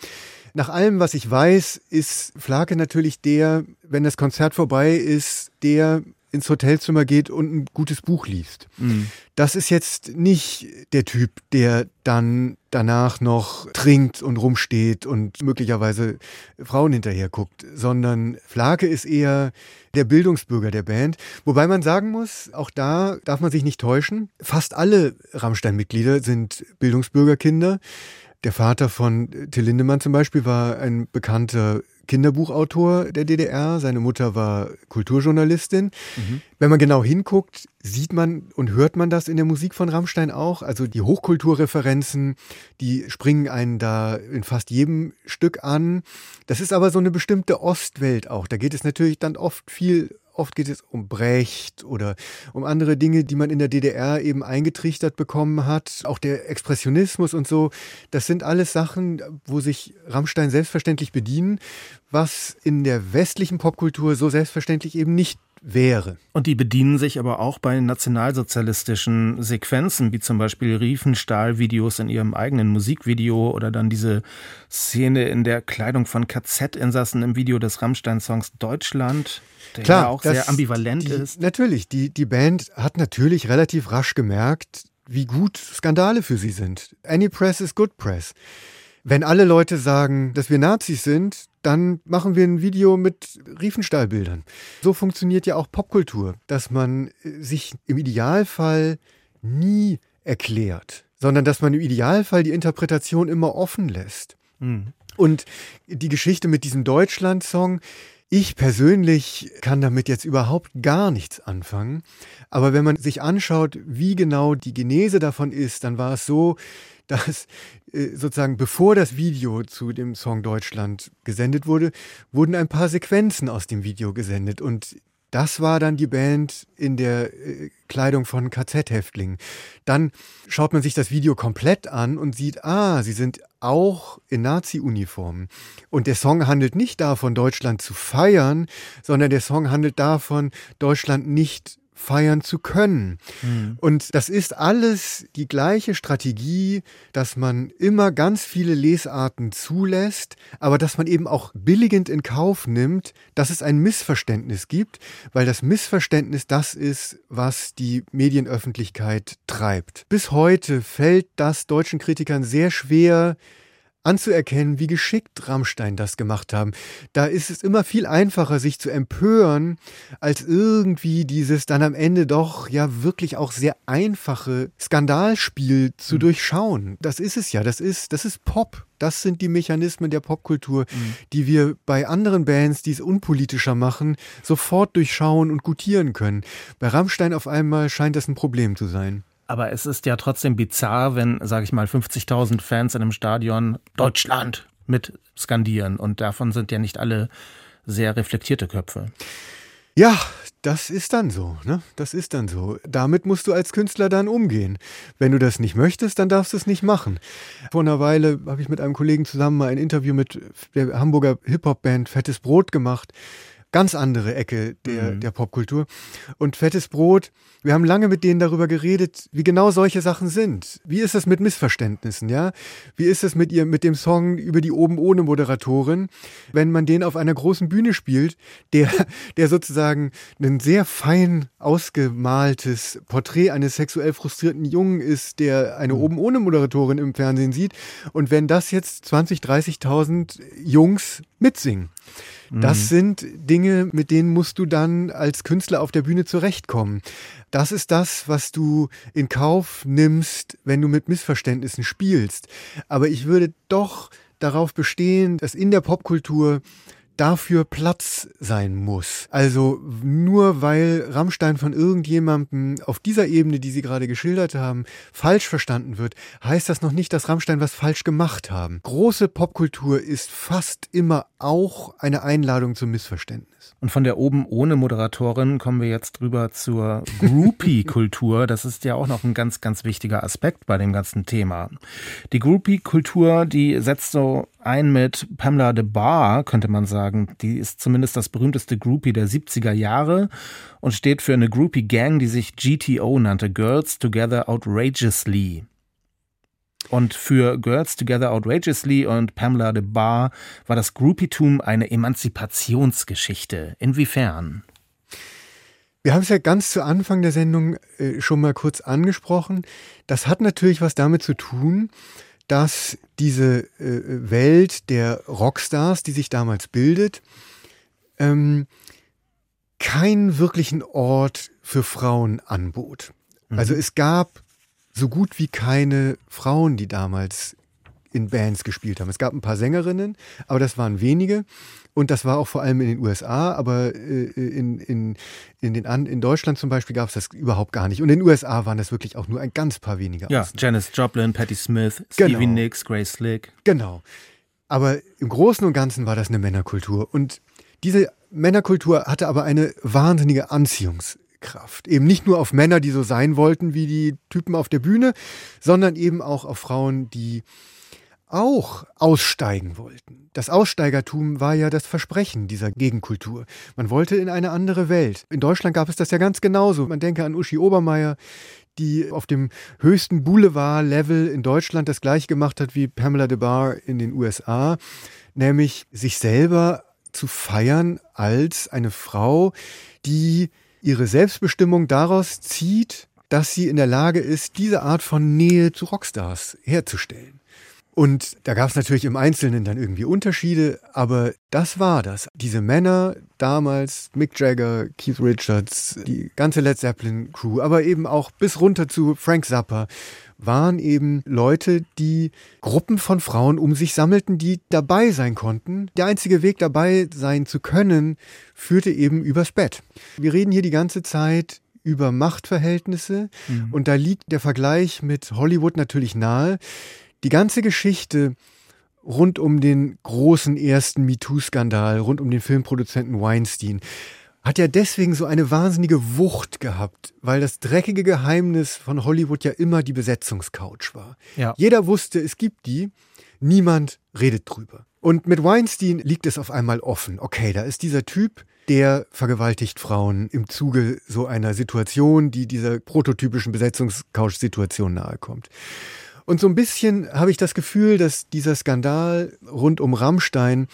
Nach allem, was ich weiß, ist Flake natürlich der, wenn das Konzert vorbei ist, der ins Hotelzimmer geht und ein gutes Buch liest. Mhm. Das ist jetzt nicht der Typ, der dann danach noch trinkt und rumsteht und möglicherweise Frauen hinterher guckt, sondern Flake ist eher der Bildungsbürger der Band. Wobei man sagen muss, auch da darf man sich nicht täuschen. Fast alle Rammstein-Mitglieder sind Bildungsbürgerkinder. Der Vater von Till Lindemann zum Beispiel war ein bekannter Kinderbuchautor der DDR. Seine Mutter war Kulturjournalistin. Mhm. Wenn man genau hinguckt, sieht man und hört man das in der Musik von Rammstein auch. Also die Hochkulturreferenzen, die springen einen da in fast jedem Stück an. Das ist aber so eine bestimmte Ostwelt auch. Da geht es natürlich dann oft viel Oft geht es um Brecht oder um andere Dinge, die man in der DDR eben eingetrichtert bekommen hat. Auch der Expressionismus und so. Das sind alles Sachen, wo sich Rammstein selbstverständlich bedienen, was in der westlichen Popkultur so selbstverständlich eben nicht wäre. Und die bedienen sich aber auch bei nationalsozialistischen Sequenzen, wie zum Beispiel Riefenstahl-Videos in ihrem eigenen Musikvideo oder dann diese Szene in der Kleidung von KZ-Insassen im Video des Rammstein-Songs Deutschland, der Klar, ja auch sehr ambivalent die, ist. Natürlich, die, die Band hat natürlich relativ rasch gemerkt, wie gut Skandale für sie sind. Any press is good press. Wenn alle Leute sagen, dass wir Nazis sind, dann machen wir ein Video mit Riefenstahlbildern. So funktioniert ja auch Popkultur, dass man äh, sich im Idealfall nie erklärt, sondern dass man im Idealfall die Interpretation immer offen lässt. Mhm. Und die Geschichte mit diesem Deutschland-Song, Ich persönlich kann damit jetzt überhaupt gar nichts anfangen. Aber wenn man sich anschaut, wie genau die Genese davon ist, dann war es so, dass äh, sozusagen bevor das Video zu dem Song Deutschland gesendet wurde, wurden ein paar Sequenzen aus dem Video gesendet und das war dann die Band in der äh, Kleidung von KZ-Häftlingen. Dann schaut man sich das Video komplett an und sieht, ah, sie sind auch in Nazi-Uniformen. Und der Song handelt nicht davon, Deutschland zu feiern, sondern der Song handelt davon, Deutschland nicht feiern zu können. Mhm. Und das ist alles die gleiche Strategie, dass man immer ganz viele Lesarten zulässt, aber dass man eben auch billigend in Kauf nimmt, dass es ein Missverständnis gibt, weil das Missverständnis das ist, was die Medienöffentlichkeit treibt. Bis heute fällt das deutschen Kritikern sehr schwer, anzuerkennen, wie geschickt Rammstein das gemacht haben. Da ist es immer viel einfacher, sich zu empören, als irgendwie dieses dann am Ende doch ja wirklich auch sehr einfache Skandalspiel zu mhm. durchschauen. Das ist es ja, das ist, das ist Pop. Das sind die Mechanismen der Popkultur, mhm. die wir bei anderen Bands, die es unpolitischer machen, sofort durchschauen und gutieren können. Bei Rammstein auf einmal scheint das ein Problem zu sein. Aber es ist ja trotzdem bizarr, wenn, sage ich mal, 50.000 Fans in einem Stadion Deutschland mit skandieren. Und davon sind ja nicht alle sehr reflektierte Köpfe. Ja, das ist dann so, ne? Das ist dann so. Damit musst du als Künstler dann umgehen. Wenn du das nicht möchtest, dann darfst du es nicht machen. Vor einer Weile habe ich mit einem Kollegen zusammen mal ein Interview mit der Hamburger Hip-Hop-Band Fettes Brot gemacht ganz andere Ecke der, mhm. der Popkultur. Und Fettes Brot, wir haben lange mit denen darüber geredet, wie genau solche Sachen sind. Wie ist es mit Missverständnissen, ja? Wie ist es mit ihr, mit dem Song über die oben ohne Moderatorin, wenn man den auf einer großen Bühne spielt, der, der sozusagen ein sehr fein ausgemaltes Porträt eines sexuell frustrierten Jungen ist, der eine mhm. oben ohne Moderatorin im Fernsehen sieht. Und wenn das jetzt 20, 30.000 Jungs mitsingen. Das mhm. sind Dinge, mit denen musst du dann als Künstler auf der Bühne zurechtkommen. Das ist das, was du in Kauf nimmst, wenn du mit Missverständnissen spielst. Aber ich würde doch darauf bestehen, dass in der Popkultur dafür Platz sein muss. Also nur weil Rammstein von irgendjemandem auf dieser Ebene, die Sie gerade geschildert haben, falsch verstanden wird, heißt das noch nicht, dass Rammstein was falsch gemacht haben. Große Popkultur ist fast immer auch eine Einladung zum Missverständnis. Und von der oben ohne Moderatorin kommen wir jetzt drüber zur Groupie-Kultur. Das ist ja auch noch ein ganz, ganz wichtiger Aspekt bei dem ganzen Thema. Die Groupie-Kultur, die setzt so ein mit Pamela de Bar, könnte man sagen. Die ist zumindest das berühmteste Groupie der 70er Jahre und steht für eine Groupie-Gang, die sich GTO nannte, Girls Together Outrageously. Und für Girls Together Outrageously und Pamela de Bar war das Groupietum eine Emanzipationsgeschichte. Inwiefern? Wir haben es ja ganz zu Anfang der Sendung äh, schon mal kurz angesprochen. Das hat natürlich was damit zu tun, dass diese äh, Welt der Rockstars, die sich damals bildet, ähm, keinen wirklichen Ort für Frauen anbot. Mhm. Also es gab so gut wie keine Frauen, die damals in Bands gespielt haben. Es gab ein paar Sängerinnen, aber das waren wenige. Und das war auch vor allem in den USA, aber äh, in, in, in, den An in Deutschland zum Beispiel gab es das überhaupt gar nicht. Und in den USA waren das wirklich auch nur ein ganz paar wenige. Ja, Außen. Janis Joplin, Patti Smith, Stevie genau. Nicks, Grace Slick. Genau. Aber im Großen und Ganzen war das eine Männerkultur. Und diese Männerkultur hatte aber eine wahnsinnige Anziehungskraft. Eben nicht nur auf Männer, die so sein wollten wie die Typen auf der Bühne, sondern eben auch auf Frauen, die auch aussteigen wollten. Das Aussteigertum war ja das Versprechen dieser Gegenkultur. Man wollte in eine andere Welt. In Deutschland gab es das ja ganz genauso. Man denke an Uschi Obermeier, die auf dem höchsten Boulevard-Level in Deutschland das gleiche gemacht hat wie Pamela de Bar in den USA, nämlich sich selber zu feiern als eine Frau, die ihre Selbstbestimmung daraus zieht, dass sie in der Lage ist, diese Art von Nähe zu Rockstars herzustellen. Und da gab es natürlich im Einzelnen dann irgendwie Unterschiede, aber das war das. Diese Männer damals, Mick Jagger, Keith Richards, die ganze Led Zeppelin Crew, aber eben auch bis runter zu Frank Zappa, waren eben Leute, die Gruppen von Frauen um sich sammelten, die dabei sein konnten. Der einzige Weg dabei sein zu können, führte eben übers Bett. Wir reden hier die ganze Zeit über Machtverhältnisse mhm. und da liegt der Vergleich mit Hollywood natürlich nahe. Die ganze Geschichte rund um den großen ersten MeToo-Skandal, rund um den Filmproduzenten Weinstein, hat ja deswegen so eine wahnsinnige Wucht gehabt, weil das dreckige Geheimnis von Hollywood ja immer die Besetzungscouch war. Ja. Jeder wusste, es gibt die, niemand redet drüber. Und mit Weinstein liegt es auf einmal offen. Okay, da ist dieser Typ, der vergewaltigt Frauen im Zuge so einer Situation, die dieser prototypischen Besetzungscouch-Situation nahekommt. Und so ein bisschen habe ich das Gefühl, dass dieser Skandal rund um Rammstein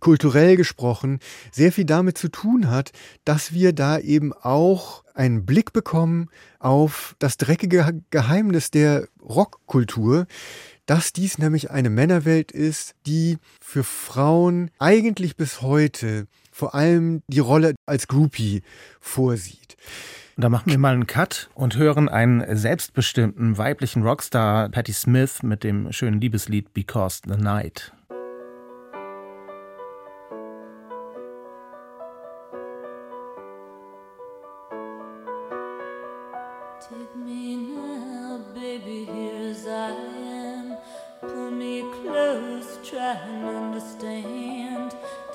kulturell gesprochen sehr viel damit zu tun hat, dass wir da eben auch einen Blick bekommen auf das dreckige Geheimnis der Rockkultur, dass dies nämlich eine Männerwelt ist, die für Frauen eigentlich bis heute vor allem die Rolle als Groupie vorsieht. Und da machen wir mal einen Cut und hören einen selbstbestimmten weiblichen Rockstar, Patti Smith, mit dem schönen Liebeslied Because the Night.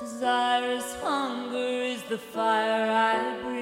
Desire is hunger, is the fire I breathe.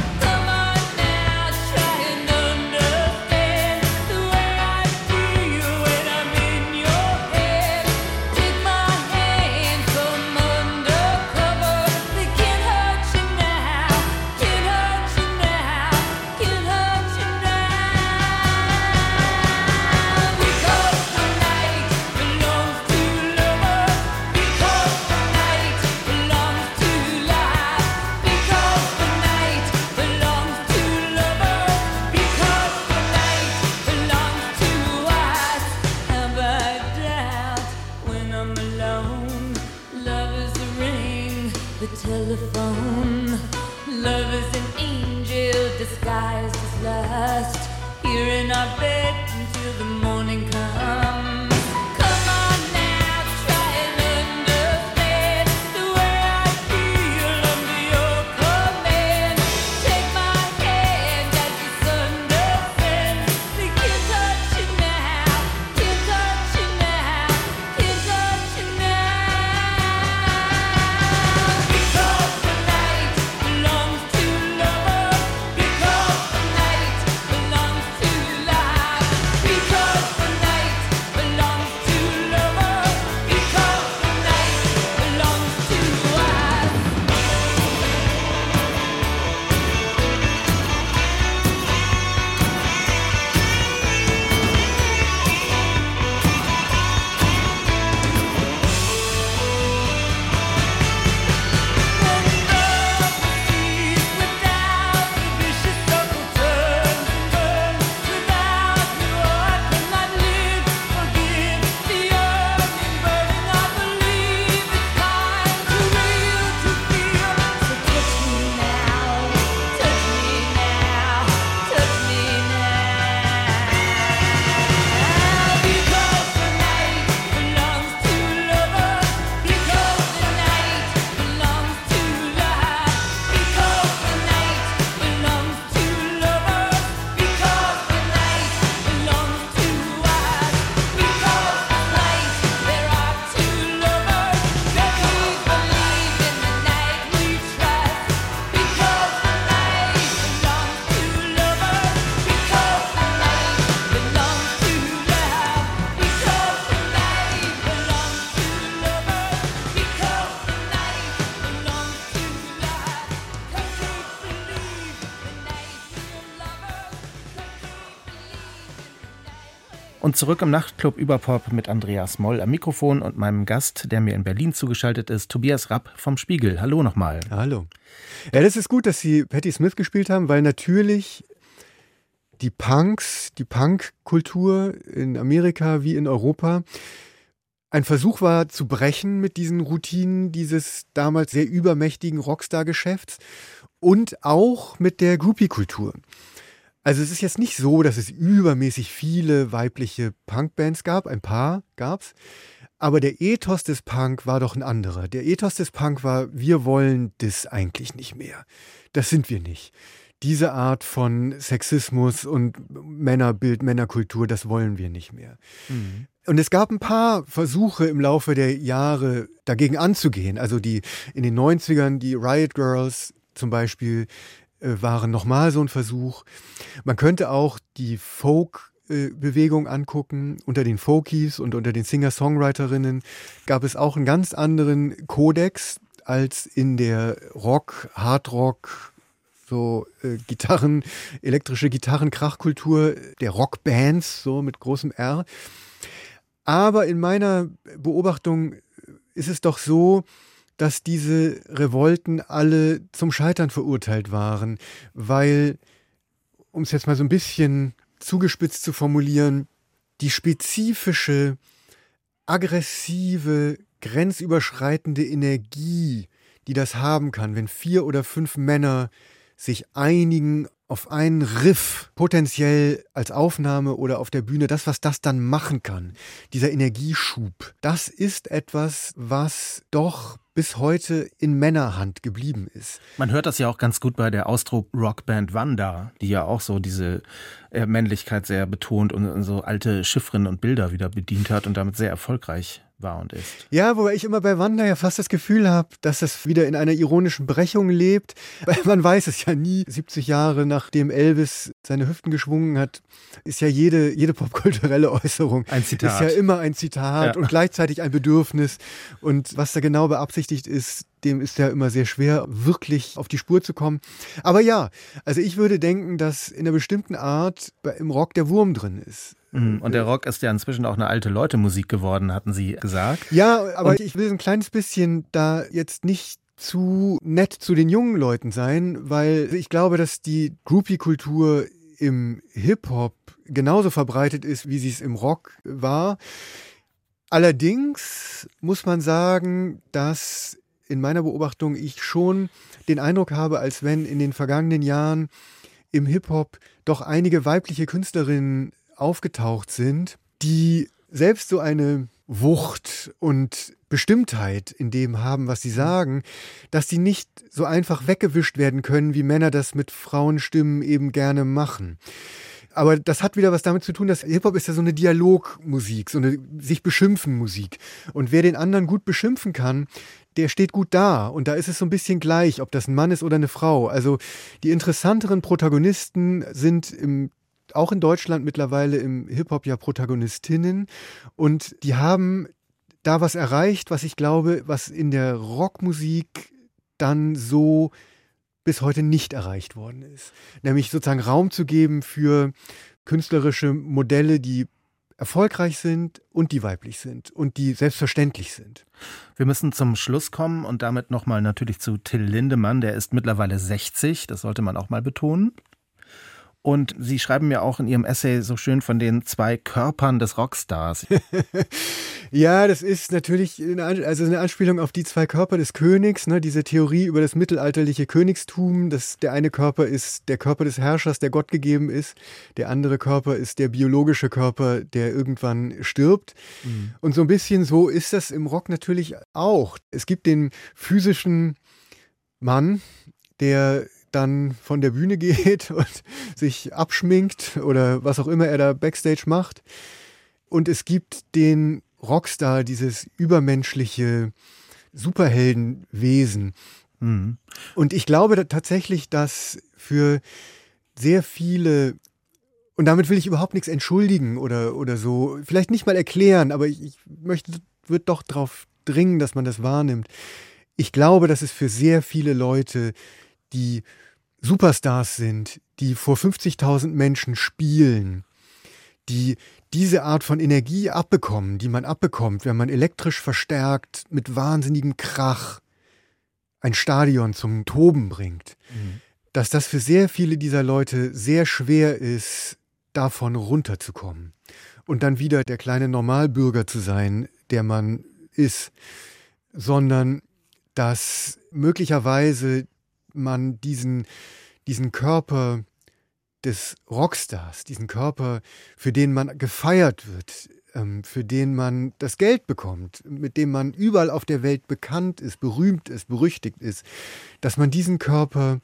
Zurück im Nachtclub Überpop mit Andreas Moll am Mikrofon und meinem Gast, der mir in Berlin zugeschaltet ist, Tobias Rapp vom Spiegel. Hallo nochmal. Hallo. Ja, das ist gut, dass Sie Patti Smith gespielt haben, weil natürlich die Punks, die Punkkultur in Amerika wie in Europa ein Versuch war zu brechen mit diesen Routinen dieses damals sehr übermächtigen Rockstar-Geschäfts und auch mit der Groupie-Kultur. Also es ist jetzt nicht so, dass es übermäßig viele weibliche Punkbands gab, ein paar gab's, aber der Ethos des Punk war doch ein anderer. Der Ethos des Punk war, wir wollen das eigentlich nicht mehr. Das sind wir nicht. Diese Art von Sexismus und Männerbild, Männerkultur, das wollen wir nicht mehr. Mhm. Und es gab ein paar Versuche im Laufe der Jahre dagegen anzugehen. Also die in den 90ern, die Riot Girls zum Beispiel, waren nochmal so ein Versuch. Man könnte auch die Folk-Bewegung angucken. Unter den Folkies und unter den Singer-Songwriterinnen gab es auch einen ganz anderen Kodex als in der Rock, Hardrock, so äh, Gitarren, elektrische Gitarrenkrachkultur der Rockbands, so mit großem R. Aber in meiner Beobachtung ist es doch so, dass diese Revolten alle zum Scheitern verurteilt waren, weil, um es jetzt mal so ein bisschen zugespitzt zu formulieren, die spezifische, aggressive, grenzüberschreitende Energie, die das haben kann, wenn vier oder fünf Männer sich einigen auf einen Riff, potenziell als Aufnahme oder auf der Bühne, das, was das dann machen kann, dieser Energieschub, das ist etwas, was doch bis heute in Männerhand geblieben ist. Man hört das ja auch ganz gut bei der Ausdruck Rockband Wanda, die ja auch so diese äh, Männlichkeit sehr betont und so alte Chiffren und Bilder wieder bedient hat und damit sehr erfolgreich war und ist. Ja, wobei ich immer bei Wanda ja fast das Gefühl habe, dass es wieder in einer ironischen Brechung lebt. Weil man weiß es ja nie. 70 Jahre nachdem Elvis seine Hüften geschwungen hat, ist ja jede, jede popkulturelle Äußerung ein Zitat. ist ja immer ein Zitat ja. und gleichzeitig ein Bedürfnis. Und was da genau beabsichtigt ist, dem ist ja immer sehr schwer, wirklich auf die Spur zu kommen. Aber ja, also ich würde denken, dass in einer bestimmten Art im Rock der Wurm drin ist. Mhm. Und der Rock ist ja inzwischen auch eine alte Leute-Musik geworden, hatten Sie gesagt. Ja, aber Und ich will ein kleines bisschen da jetzt nicht zu nett zu den jungen Leuten sein, weil ich glaube, dass die Groupie-Kultur im Hip-Hop genauso verbreitet ist, wie sie es im Rock war. Allerdings muss man sagen, dass in meiner Beobachtung ich schon den Eindruck habe, als wenn in den vergangenen Jahren im Hip-Hop doch einige weibliche Künstlerinnen aufgetaucht sind, die selbst so eine Wucht und Bestimmtheit in dem haben, was sie sagen, dass sie nicht so einfach weggewischt werden können, wie Männer das mit Frauenstimmen eben gerne machen. Aber das hat wieder was damit zu tun, dass Hip-Hop ist ja so eine Dialogmusik, so eine sich beschimpfen Musik. Und wer den anderen gut beschimpfen kann, der steht gut da. Und da ist es so ein bisschen gleich, ob das ein Mann ist oder eine Frau. Also die interessanteren Protagonisten sind im auch in Deutschland mittlerweile im Hip-Hop ja Protagonistinnen und die haben da was erreicht, was ich glaube, was in der Rockmusik dann so bis heute nicht erreicht worden ist. Nämlich sozusagen Raum zu geben für künstlerische Modelle, die erfolgreich sind und die weiblich sind und die selbstverständlich sind. Wir müssen zum Schluss kommen und damit nochmal natürlich zu Till Lindemann. Der ist mittlerweile 60, das sollte man auch mal betonen. Und Sie schreiben ja auch in Ihrem Essay so schön von den zwei Körpern des Rockstars. ja, das ist natürlich eine, also eine Anspielung auf die zwei Körper des Königs, ne? diese Theorie über das mittelalterliche Königstum. dass der eine Körper ist der Körper des Herrschers, der Gott gegeben ist. Der andere Körper ist der biologische Körper, der irgendwann stirbt. Mhm. Und so ein bisschen so ist das im Rock natürlich auch. Es gibt den physischen Mann, der dann von der Bühne geht und sich abschminkt oder was auch immer er da backstage macht. Und es gibt den Rockstar, dieses übermenschliche Superheldenwesen. Mhm. Und ich glaube tatsächlich, dass für sehr viele, und damit will ich überhaupt nichts entschuldigen oder, oder so, vielleicht nicht mal erklären, aber ich, ich möchte, würde doch darauf dringen, dass man das wahrnimmt. Ich glaube, dass es für sehr viele Leute die Superstars sind, die vor 50.000 Menschen spielen, die diese Art von Energie abbekommen, die man abbekommt, wenn man elektrisch verstärkt mit wahnsinnigem Krach ein Stadion zum Toben bringt. Mhm. dass das für sehr viele dieser Leute sehr schwer ist, davon runterzukommen und dann wieder der kleine Normalbürger zu sein, der man ist, sondern dass möglicherweise man diesen, diesen Körper des Rockstars, diesen Körper, für den man gefeiert wird, ähm, für den man das Geld bekommt, mit dem man überall auf der Welt bekannt ist, berühmt ist, berüchtigt ist, dass man diesen Körper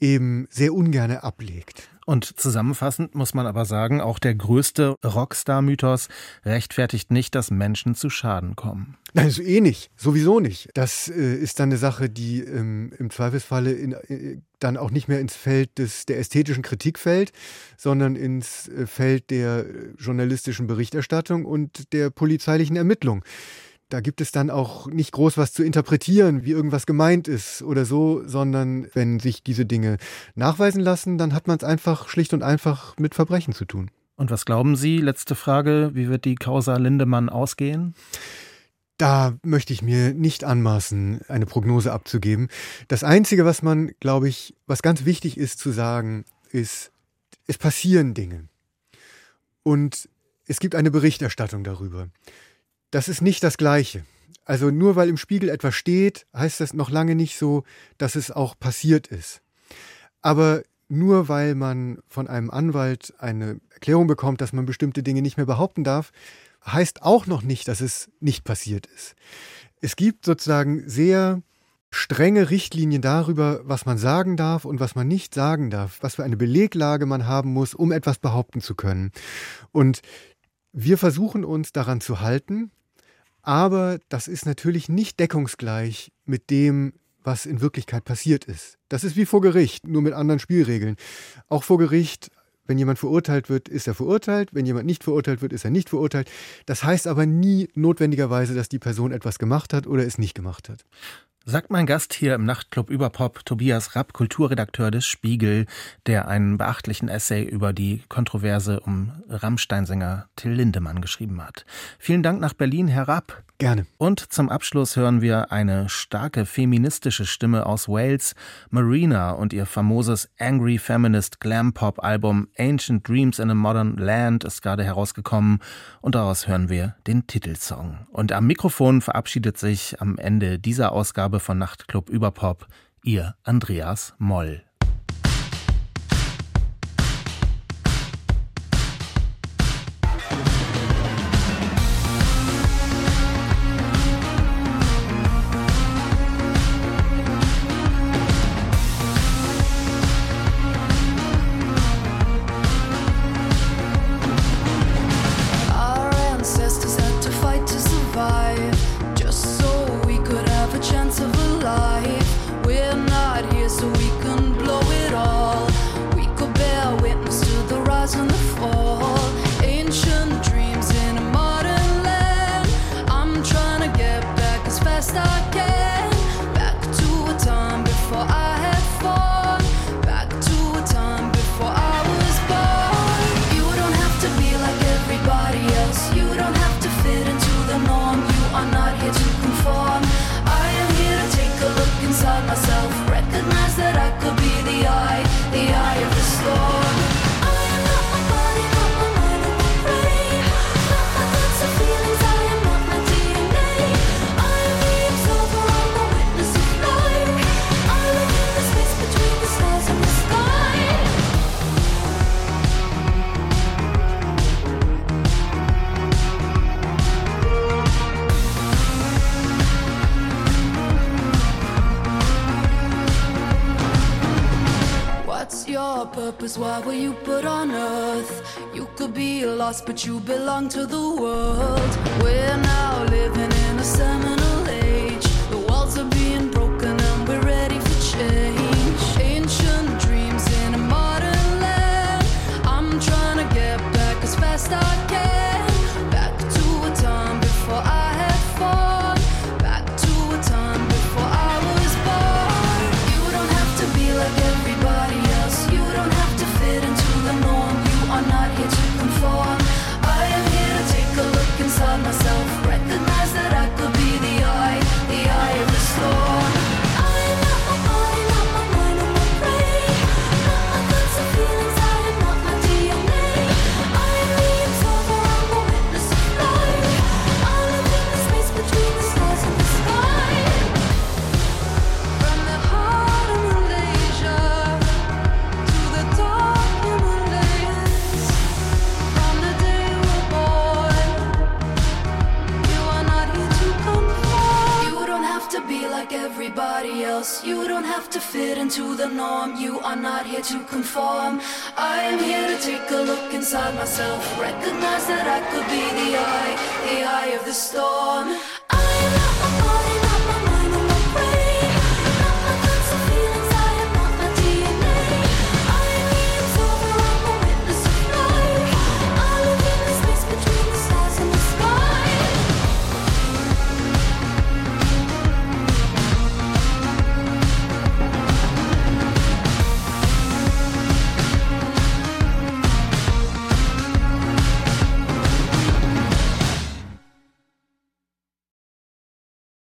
eben sehr ungerne ablegt. Und zusammenfassend muss man aber sagen, auch der größte Rockstar-Mythos rechtfertigt nicht, dass Menschen zu Schaden kommen. Nein, so eh nicht, sowieso nicht. Das äh, ist dann eine Sache, die ähm, im Zweifelsfalle in, äh, dann auch nicht mehr ins Feld des, der ästhetischen Kritik fällt, sondern ins äh, Feld der äh, journalistischen Berichterstattung und der polizeilichen Ermittlung. Da gibt es dann auch nicht groß was zu interpretieren, wie irgendwas gemeint ist oder so, sondern wenn sich diese Dinge nachweisen lassen, dann hat man es einfach schlicht und einfach mit Verbrechen zu tun. Und was glauben Sie, letzte Frage, wie wird die Causa Lindemann ausgehen? Da möchte ich mir nicht anmaßen, eine Prognose abzugeben. Das Einzige, was man, glaube ich, was ganz wichtig ist zu sagen, ist, es passieren Dinge. Und es gibt eine Berichterstattung darüber. Das ist nicht das Gleiche. Also nur weil im Spiegel etwas steht, heißt das noch lange nicht so, dass es auch passiert ist. Aber nur weil man von einem Anwalt eine Erklärung bekommt, dass man bestimmte Dinge nicht mehr behaupten darf, heißt auch noch nicht, dass es nicht passiert ist. Es gibt sozusagen sehr strenge Richtlinien darüber, was man sagen darf und was man nicht sagen darf, was für eine Beleglage man haben muss, um etwas behaupten zu können. Und wir versuchen uns daran zu halten, aber das ist natürlich nicht deckungsgleich mit dem, was in Wirklichkeit passiert ist. Das ist wie vor Gericht, nur mit anderen Spielregeln. Auch vor Gericht, wenn jemand verurteilt wird, ist er verurteilt. Wenn jemand nicht verurteilt wird, ist er nicht verurteilt. Das heißt aber nie notwendigerweise, dass die Person etwas gemacht hat oder es nicht gemacht hat. Sagt mein Gast hier im Nachtclub über Pop, Tobias Rapp, Kulturredakteur des Spiegel, der einen beachtlichen Essay über die Kontroverse um Rammstein-Sänger Till Lindemann geschrieben hat. Vielen Dank nach Berlin, Herr Rapp. Gerne. Und zum Abschluss hören wir eine starke feministische Stimme aus Wales, Marina und ihr famoses Angry Feminist Glam Pop Album Ancient Dreams in a Modern Land ist gerade herausgekommen und daraus hören wir den Titelsong. Und am Mikrofon verabschiedet sich am Ende dieser Ausgabe von Nachtclub über Pop ihr Andreas Moll.